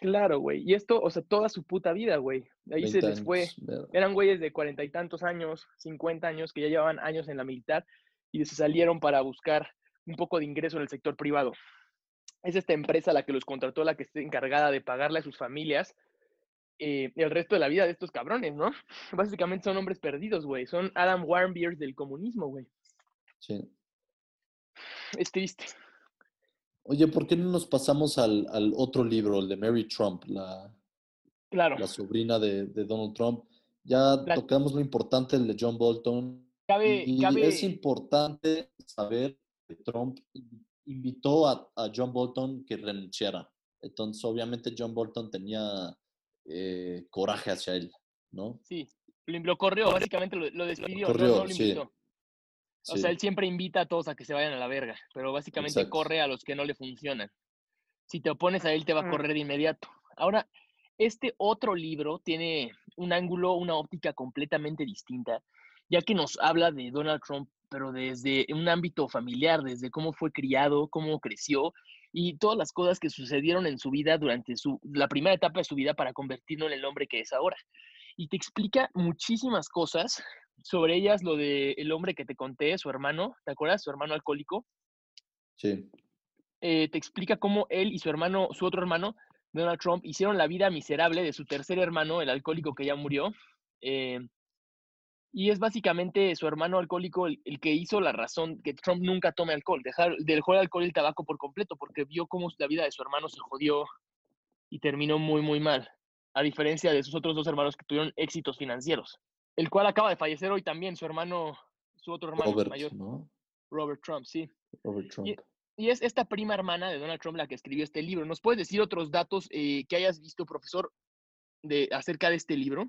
Claro, güey. Y esto, o sea, toda su puta vida, güey. Ahí se 20 les fue. años. Eran güeyes de cuarenta y tantos años, cincuenta años, que ya llevaban años en la militar y se salieron para buscar un poco de ingreso en el sector privado. Es esta empresa la que los contrató, la que está encargada de pagarle a sus familias eh, el resto de la vida de estos cabrones, ¿no? <laughs> Básicamente son hombres perdidos, güey. Son Adam Warmbiers del comunismo, güey. Sí. Es triste. Oye, ¿por qué no nos pasamos al, al otro libro, el de Mary Trump, la, Claro. la sobrina de, de Donald Trump? Ya La- tocamos lo importante, el de John Bolton. Cabe, Y cabe, es importante saber que Trump invitó a, a John Bolton que renunciara. Entonces, obviamente, John Bolton tenía eh, coraje hacia él, ¿no? sí, lo, lo corrió, básicamente lo, lo despidió, corrió, no, lo sí. O Sí. sea, él siempre invita a todos a que se vayan a la verga, pero básicamente Exacto. corre a los que no le funcionan. Si te opones a él, te va a correr de inmediato. Ahora, este otro libro tiene un ángulo, una óptica completamente distinta, ya que nos habla de Donald Trump, pero desde un ámbito familiar, desde cómo fue criado, cómo creció y todas las cosas que sucedieron en su vida durante su, la primera etapa de su vida para convertirlo en el hombre que es ahora. Y te explica muchísimas cosas, sobre ellas lo de el hombre que te conté, su hermano, ¿te acuerdas? Su hermano alcohólico. Sí. Eh, te explica cómo él y su hermano, su otro hermano, Donald Trump, hicieron la vida miserable de su tercer hermano, el alcohólico que ya murió. eh, y es básicamente su hermano alcohólico el, el que hizo la razón que Trump nunca tome alcohol, dejar, dejó el alcohol y el tabaco por completo, porque vio cómo la vida de su hermano se jodió y terminó muy, muy mal, a diferencia de sus otros dos hermanos que tuvieron éxitos financieros, el cual acaba de fallecer hoy también, su hermano, su otro hermano Robert, mayor, ¿no? Robert Trump, sí. Robert Trump. Y es esta prima hermana de Donald Trump la que escribió este libro. ¿Nos puedes decir otros datos eh, que hayas visto, profesor, de, acerca de este libro?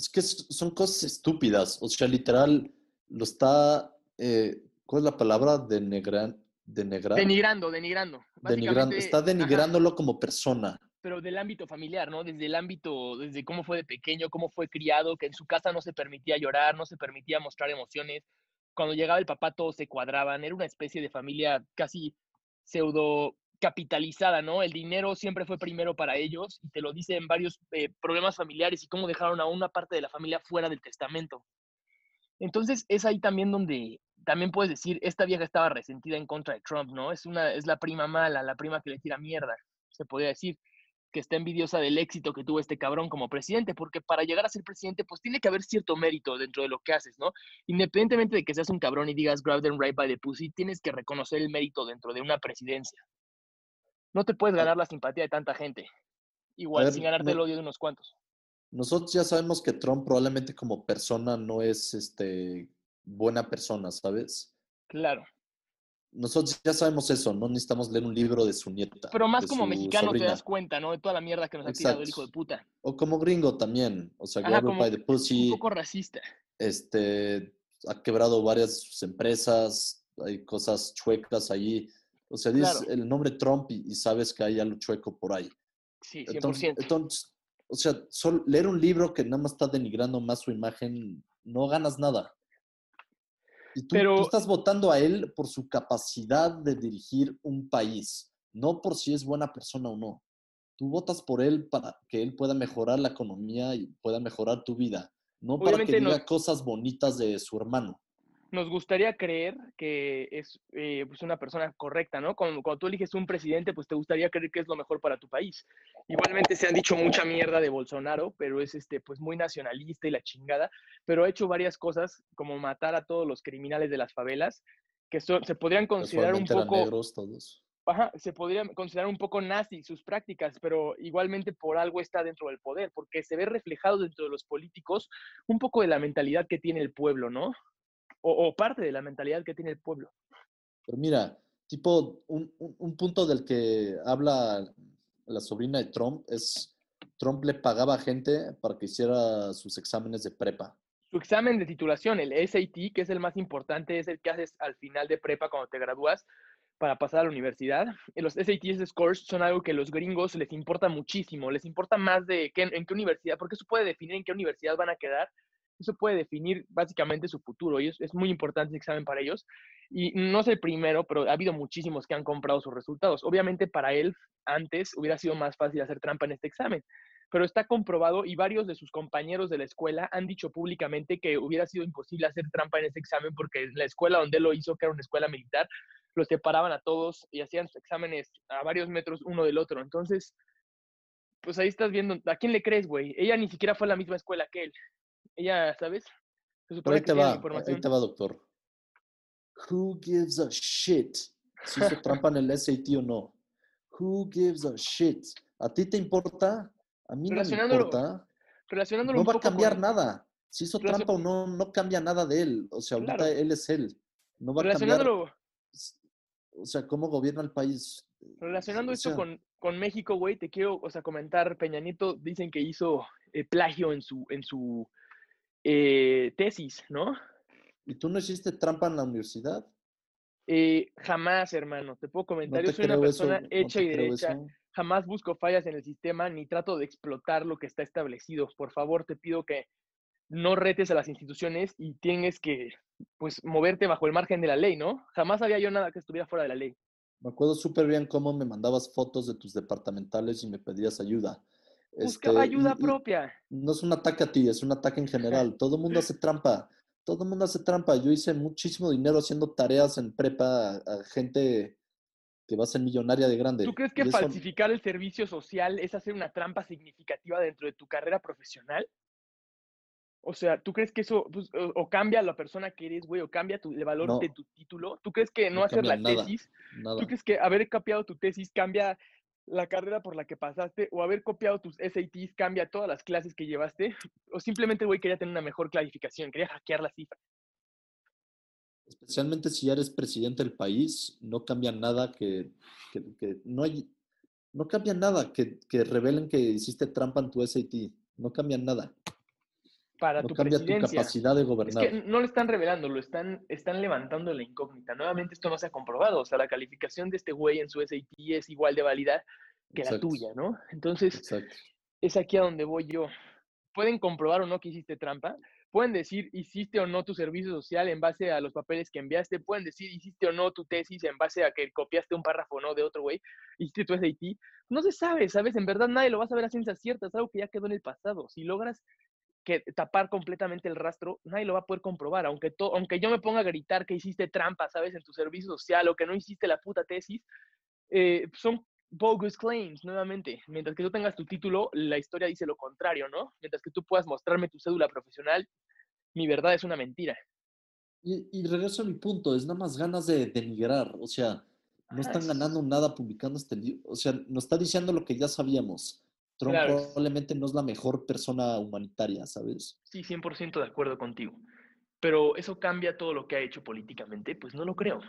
Es que son cosas estúpidas. O sea, literal, lo está. eh, ¿Cuál es la palabra? Denegran, denegrar. Denigrando, denigrando. Denigrando- está ajá, denigrándolo como persona. pero del ámbito familiar, ¿no? Desde el ámbito, desde cómo fue de pequeño, cómo fue criado, que en su casa no se permitía llorar, no se permitía mostrar emociones. Cuando llegaba el papá todos se cuadraban. Era una especie de familia casi pseudo capitalizada, ¿no? El dinero siempre fue primero para ellos y te lo dice en varios eh, problemas familiares y cómo dejaron a una parte de la familia fuera del testamento. Entonces es ahí también donde también puedes decir, esta vieja estaba resentida en contra de Trump, ¿no? Es, una, es la prima mala, la prima que le tira mierda, se podría decir, que está envidiosa del éxito que tuvo este cabrón como presidente, porque para llegar a ser presidente, pues tiene que haber cierto mérito dentro de lo que haces, ¿no? Independientemente de que seas un cabrón y digas grab them right by the pussy, tienes que reconocer el mérito dentro de una presidencia. No te puedes ganar la simpatía de tanta gente. Igual, ver, sin ganarte no- el odio de unos cuantos. Nosotros ya sabemos que Trump probablemente como persona no es este, buena persona, ¿sabes? Claro. Nosotros ya sabemos eso, no necesitamos leer un libro de su nieta. Pero más como mexicano te das cuenta, ¿no? De toda la mierda que nos ha tirado el hijo de puta. O como gringo también. O sea, Ajá, como by the pussy. Un poco racista. este, ha quebrado varias empresas, hay cosas chuecas allí. O sea, dices Claro. el nombre Trump y, y sabes que hay algo chueco por ahí. Sí, 100%. Entonces, entonces, o sea, leer un libro que nada más está denigrando más su imagen, no ganas nada. Y tú, tú Pero- estás votando a él por su capacidad de dirigir un país, no por si es buena persona o no. Tú votas por él para que él pueda mejorar la economía y pueda mejorar tu vida, no para que no- diga cosas bonitas de su hermano. Nos gustaría creer que es eh, pues una persona correcta, ¿no? Cuando, cuando, tú eliges un presidente, pues te gustaría creer que es lo mejor para tu país. Igualmente se han dicho mucha mierda de Bolsonaro, pero es este, pues muy nacionalista y la chingada, pero ha hecho varias cosas como matar a todos los criminales de las favelas, que se podrían considerar un poco... negros todos. Ajá, se podrían considerar un poco nazi sus prácticas, pero igualmente por algo está dentro del poder, porque se ve reflejado dentro de los políticos un poco de la mentalidad que tiene el pueblo, ¿no? O, parte de la mentalidad que tiene el pueblo. Pero mira, tipo, un, un, punto del que habla la sobrina de Trump es, Trump le pagaba a gente para que hiciera sus exámenes de prepa. Su examen de titulación, el SAT, que es el más importante, es el que haces al final de prepa cuando te gradúas para pasar a la universidad. Los SAT scores son algo que a los gringos les importa muchísimo, les importa más de qué, en qué universidad, porque eso puede definir en qué universidad van a quedar eso puede definir básicamente su futuro y es, muy importante ese examen para ellos. Y no es el primero, pero ha habido muchísimos que han comprado sus resultados. Obviamente para él antes hubiera sido más fácil hacer trampa en este examen, pero está comprobado y varios de sus compañeros de la escuela han dicho públicamente que hubiera sido imposible hacer trampa en ese examen porque la escuela donde él lo hizo, que era una escuela militar, los separaban a todos y hacían sus exámenes a varios metros uno del otro. Entonces, pues ahí estás viendo, ¿a quién le crees, güey? Ella ni siquiera fue a la misma escuela que él. Ella, ¿sabes? ahí te va, ahí te va, doctor. Who gives a shit si se trampa en el SAT o no? Who gives a shit? ¿A ti te importa? A mí no me importa. no va a cambiar nada. Si hizo trampa o no, no cambia nada de él. O sea, ahorita él es él. No va a cambiar. O sea, cómo gobierna el país. Relacionando esto con, con México, güey, te quiero, o sea, comentar, Peñanito, dicen que hizo eh, plagio en su, en su eh, tesis, ¿no? ¿Y tú no hiciste trampa en la universidad? Eh, jamás, hermano. Te puedo comentar. Yo soy una persona hecha y derecha. Jamás busco fallas en el sistema ni trato de explotar lo que está establecido. Por favor, te pido que no retes a las instituciones y tienes que, pues, moverte bajo el margen de la ley, ¿no? Jamás había yo nada que estuviera fuera de la ley. Me acuerdo súper bien cómo me mandabas fotos de tus departamentales y me pedías ayuda. Busca este, ayuda propia. No es un ataque a ti, es un ataque en general. Todo el mundo hace trampa. Todo el mundo hace trampa. Yo hice muchísimo dinero haciendo tareas en prepa a, gente que va a ser millonaria de grande. ¿Tú crees que falsificar el servicio social es hacer una trampa significativa dentro de tu carrera profesional? O sea, ¿tú crees que eso pues, o, cambia la persona que eres, güey, o cambia tu, el valor de tu título? ¿Tú crees que no, hacer la tesis? ¿Tú crees que haber copiado tu tesis cambia la carrera por la que pasaste o haber copiado tus SATs cambia todas las clases que llevaste o simplemente, güey, quería tener una mejor clasificación, quería hackear la cifra. Especialmente si ya eres presidente del país, no cambia nada que, no hay, no cambia nada que, revelen que hiciste trampa en tu SAT, no cambia nada. Para no tu cambia tu capacidad de gobernar. Es que no lo están revelando, lo están, están levantando la incógnita. Nuevamente esto no se ha comprobado. O sea, la calificación de este güey en su SAT es igual de válida que la tuya, ¿no? Entonces, es aquí a donde voy yo. Pueden comprobar o no que hiciste trampa, pueden decir hiciste o no tu servicio social en base a los papeles que enviaste, pueden decir hiciste o no tu tesis en base a que copiaste un párrafo o no de otro güey, hiciste tu SAT. No se sabe, ¿sabes? En verdad nadie lo va a saber a ciencia cierta, es algo que ya quedó en el pasado. Si logras que tapar completamente el rastro, nadie lo va a poder comprobar, aunque, aunque yo me ponga a gritar que hiciste trampa, ¿sabes? En tu servicio social o que no hiciste la puta tesis, eh, son bogus claims, nuevamente. Mientras que tú tengas tu título, la historia dice lo contrario, ¿no? Mientras que tú puedas mostrarme tu cédula profesional, mi verdad es una mentira. Y, regreso a mi punto, es nada más ganas de denigrar, o sea, no están ganando nada publicando este libro, o sea, nos está diciendo lo que ya sabíamos. Trump probablemente no es la mejor persona humanitaria, ¿sabes? Sí, 100% de acuerdo contigo. Pero eso cambia todo lo que ha hecho políticamente, pues no lo creo.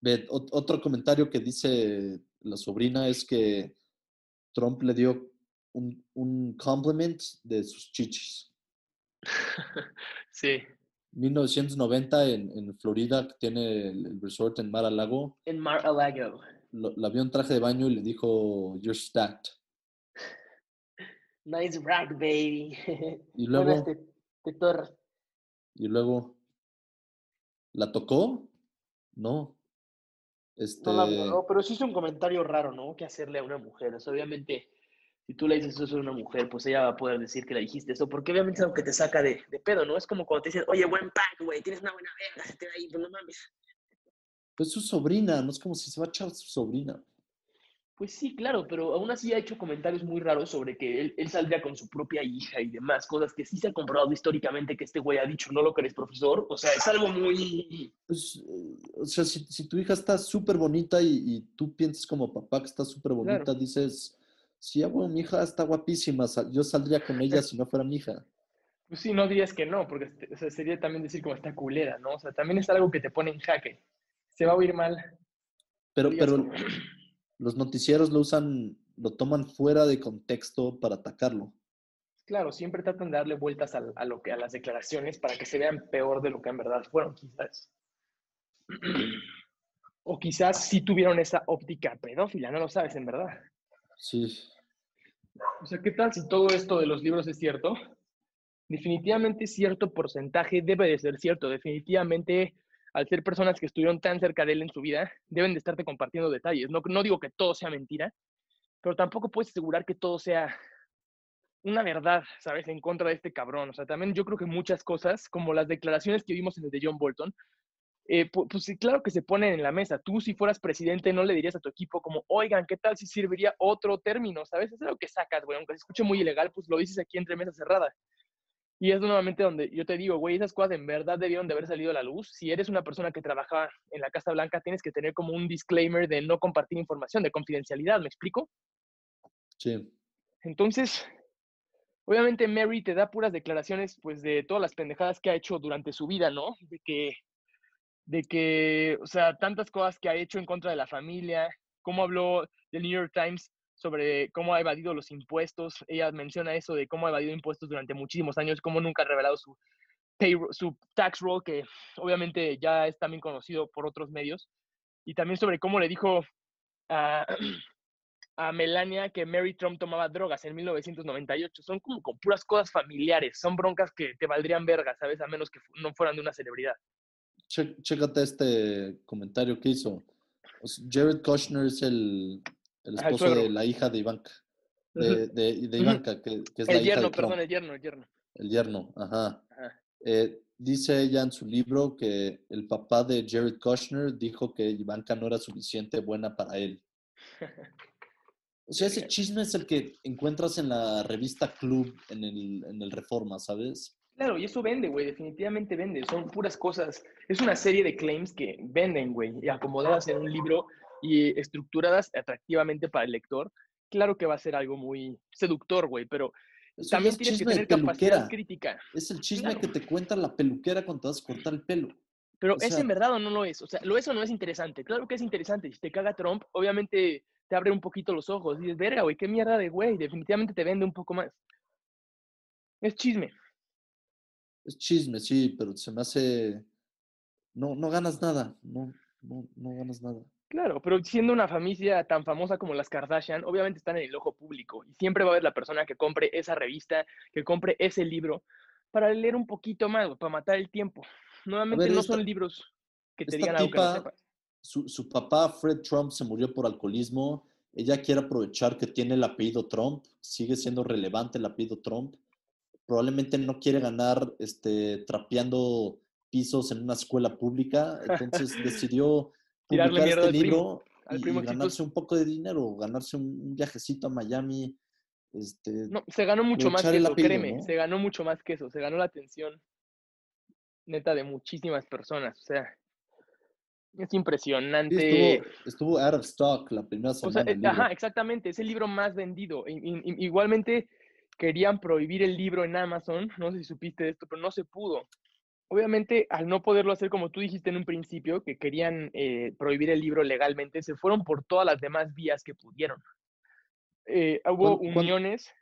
Ve, otro comentario que dice la sobrina es que Trump le dio un, un compliment de sus chichis. <laughs> sí. 1990 en, en Florida, que tiene el, resort en Mar-a-Lago. En Mar-a-Lago. La vio en traje de baño y le dijo, you're stacked. Nice rack, baby. Y <laughs> luego... Y luego... ¿La tocó? No. Este... No la pero sí es un comentario raro, ¿no? Que hacerle a una mujer. obviamente, si tú le dices eso a una mujer, pues ella va a poder decir que le dijiste eso, porque obviamente es algo que te saca de, de pedo, ¿no? Es como cuando te dicen, oye, buen pack, güey, tienes una buena verga, se te ahí, pues no mames. Pues su sobrina, no es como si se va a echar su sobrina. Pues sí, claro, pero aún así ha hecho comentarios muy raros sobre que él, él saldría con su propia hija y demás, cosas que sí se ha comprobado históricamente que este güey ha dicho, no lo crees, profesor. O sea, es algo muy... Pues, o sea, si, si tu hija está súper bonita y, y tú piensas como papá que está súper bonita, Claro. dices, sí, bueno, mi hija está guapísima, yo saldría con ella si no fuera mi hija. Pues sí, no dirías que no, porque este- o sea, sería también decir como está culera, ¿no? O sea, también es algo que te pone en jaque. Se va a oír mal. Pero, pero como- los noticieros lo usan, lo toman fuera de contexto para atacarlo. Claro, siempre tratan de darle vueltas a, lo que, a las declaraciones para que se vean peor de lo que en verdad fueron, quizás. <clears throat> O quizás sí tuvieron esa óptica pedófila, no lo sabes en verdad. Sí, O sea, ¿qué tal si todo esto de los libros es cierto? Definitivamente cierto porcentaje debe de ser cierto. Definitivamente, al ser personas que estuvieron tan cerca de él en su vida, deben de estarte compartiendo detalles. No, no digo que todo sea mentira, pero tampoco puedes asegurar que todo sea una verdad, ¿sabes? En contra de este cabrón. O sea, también yo creo que muchas cosas, como las declaraciones que vimos en el de John Bolton, eh, pu- pues claro que se ponen en la mesa. Tú, si fueras presidente, no le dirías a tu equipo como, oigan, ¿qué tal si serviría otro término? ¿Sabes? Es algo que sacas, güey. Aunque se escuche muy ilegal, pues lo dices aquí entre mesa cerrada. Y es nuevamente donde yo te digo, güey, esas cosas en verdad debieron de haber salido a la luz. Si eres una persona que trabaja en la Casa Blanca, tienes que tener como un disclaimer de no compartir información, de confidencialidad, ¿me explico? sí. Entonces, obviamente Mary te da puras declaraciones, pues, de todas las pendejadas que ha hecho durante su vida, ¿no? De que, de que, o sea, tantas cosas que ha hecho en contra de la familia, cómo habló del New York Times sobre cómo ha evadido los impuestos. Ella menciona eso de cómo ha evadido impuestos durante muchísimos años, cómo nunca ha revelado su, payroll- su tax roll, que obviamente ya es también conocido por otros medios. Y también sobre cómo le dijo a, <clears throat> a Melania que Mary Trump tomaba drogas en 1998. Son como puras cosas familiares, son broncas que te valdrían verga, ¿sabes? A menos que no fueran de una celebridad. Chécate este comentario que hizo. Sea, Jared Kushner es el, el Ajá, el esposo de la hija de Ivanka. De, de. Ivanka, que, que es la El hija yerno, de perdón, el yerno, el yerno. El yerno, ajá. Ajá. Eh, dice ella en su libro que el papá de Jared Kushner dijo que Ivanka no era suficiente buena para él. O sea, ese <laughs> chisme es el que encuentras en la revista Club, en el, en el Reforma, ¿sabes? Claro, y eso vende, güey, definitivamente vende. Son puras cosas. Es una serie de claims que venden, güey, y acomodadas en un libro y estructuradas atractivamente para el lector. Claro que va a ser algo muy seductor, güey, pero Eso también es tienes que tener capacidad crítica. Es el chisme Claro. que te cuenta la peluquera cuando te vas a cortar el pelo. Pero O ¿es en verdad o no lo es? O sea, lo es o no es interesante. Claro que es interesante. Si te caga Trump, obviamente te abre un poquito los ojos. Dices, verga, güey, qué mierda de güey. Definitivamente te vende un poco más. Es chisme. Es chisme, sí, pero se me hace... No, no ganas nada, no, no, no ganas nada. Claro, pero siendo una familia tan famosa como las Kardashian, obviamente están en el ojo público y siempre va a haber la persona que compre esa revista, que compre ese libro para leer un poquito más, para matar el tiempo. Nuevamente ver, no esta- son libros que te digan algo que no tipa- sepas. Su, su papá, Fred Trump, se murió por alcoholismo. Ella quiere aprovechar que tiene el apellido Trump, sigue siendo relevante el apellido Trump. Probablemente no quiere ganar este, trapeando pisos en una escuela pública, <laughs> entonces decidió Tirarle mierda este al primo, libro al y, primo y ganarse un poco de dinero, ganarse un, viajecito a Miami. Este, No, se ganó mucho más que eso, apellido, créeme, ¿no? se ganó mucho más que eso, se ganó la atención neta de muchísimas personas, o sea, es sí, impresionante. estuvo, estuvo out of stock la primera O sea, semana. eh, libro. ajá, exactamente, es el libro más vendido. I- i- i- igualmente querían prohibir el libro en Amazon, no sé si supiste esto, pero no se pudo. Obviamente, al no poderlo hacer como tú dijiste en un principio, que querían eh, prohibir el libro legalmente, se fueron por todas las demás vías que pudieron. Eh, hubo ¿Cuán- cuán- uniones,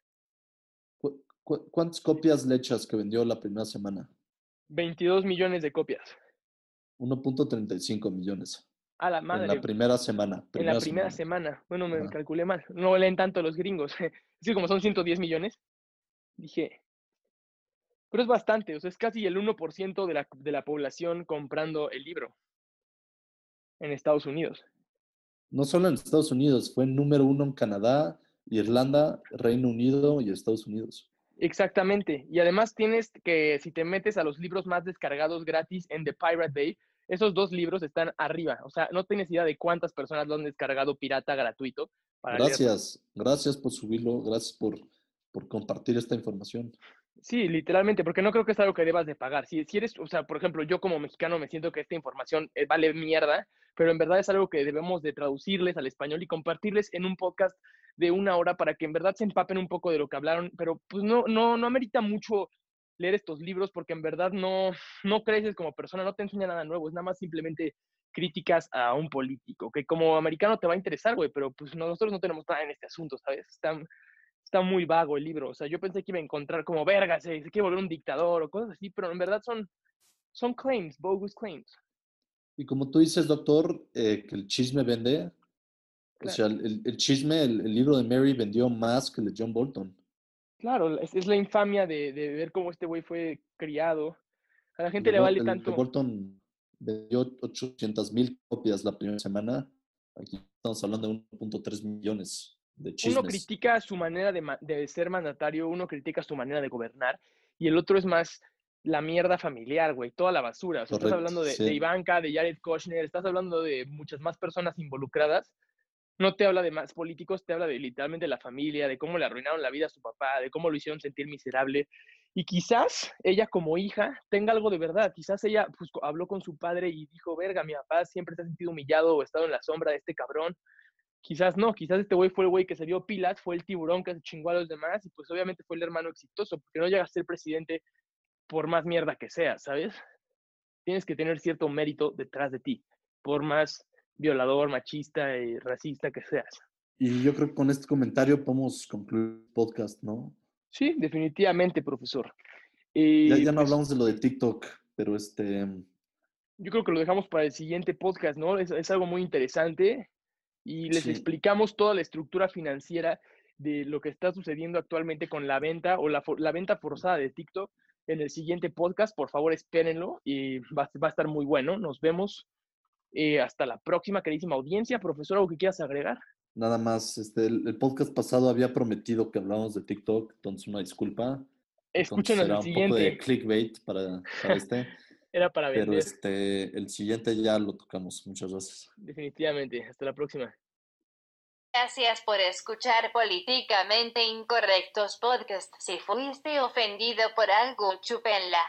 ¿Cu- cu- ¿Cuántas copias le echas que vendió la primera semana? 22 millones de copias. 1.35 millones. A la En madre. la primera semana. En la primera semana. Bueno, me calculé mal. No leen tanto los gringos. <laughs> Es que como son 110 millones, dije. Pero es bastante, o sea, es casi el 1% de la, de la población comprando el libro en Estados Unidos. No solo en Estados Unidos, fue número uno en Canadá, Irlanda, Reino Unido y Estados Unidos. Exactamente. Y además tienes que, si te metes a los libros más descargados gratis en The Pirate Bay, esos dos libros están arriba. O sea, no tienes idea de cuántas personas lo han descargado pirata gratuito. gracias, gracias por subirlo, gracias por, por compartir esta información. Sí, literalmente, porque no creo que es algo que debas de pagar. Si, si eres, o sea, por ejemplo, yo como mexicano me siento que esta información eh, vale mierda, pero en verdad es algo que debemos de traducirles al español y compartirles en un podcast de una hora para que en verdad se empapen un poco de lo que hablaron, pero pues no, no, no amerita mucho leer estos libros porque en verdad no, no creces como persona, no te enseña nada nuevo, es nada más simplemente críticas a un político, que como americano te va a interesar, güey, pero pues nosotros no tenemos nada en este asunto, ¿sabes? Está, está muy vago el libro, o sea, yo pensé que iba a encontrar como, verga, se, quiere volver un dictador o cosas así, pero en verdad son, son claims, bogus claims. Y como tú dices, doctor, eh, que el chisme vende, o sea, el, el chisme, el, el, libro de Mary vendió más que el de John Bolton. Claro, es, es la infamia de, de, ver cómo este güey fue criado. A la gente le vale tanto. Bolton vendió 800 mil copias la primera semana. Aquí estamos hablando de 1.3 millones. Uno critica su manera de, de ser mandatario, uno critica su manera de gobernar, y el otro es más la mierda familiar, güey, toda la basura. O sea, estás hablando de, sí. de, Ivanka, de Jared Kushner, estás hablando de muchas más personas involucradas no te habla de más políticos, te habla de literalmente la familia, de cómo le arruinaron la vida a su papá, de cómo lo hicieron sentir miserable. Y quizás ella como hija tenga algo de verdad, quizás ella pues, habló con su padre y dijo, verga, mi papá siempre se ha sentido humillado o estado en la sombra de este cabrón. Quizás no, quizás este güey fue el güey que se dio pilas, fue el tiburón que se chingó a los demás y pues obviamente fue el hermano exitoso, porque no llega a ser presidente por más mierda que sea, ¿sabes? Tienes que tener cierto mérito detrás de ti, por más violador, machista y racista que seas. Y yo creo que con este comentario podemos concluir el podcast, ¿no? Sí, definitivamente, profesor. Eh, ya, ya, no pues, hablamos de lo de TikTok, pero este... Yo creo que lo dejamos para el siguiente podcast, ¿no? Es, es algo muy interesante y les sí. explicamos toda la estructura financiera de lo que está sucediendo actualmente con la venta o la, la venta forzada de TikTok en el siguiente podcast. Por favor, espérenlo y va, va a estar muy bueno. Nos vemos eh, hasta la próxima, queridísima audiencia. Profesor, ¿algo que quieras agregar? Nada más, este, el, el podcast pasado había prometido que hablábamos de TikTok, entonces una disculpa. Escuchen el un siguiente. poco de clickbait para, para este. Era para vender. Pero este, el siguiente ya lo tocamos. Muchas gracias. Definitivamente. Hasta la próxima. Gracias por escuchar Políticamente Incorrectos Podcast. Si fuiste ofendido por algo, chúpenla.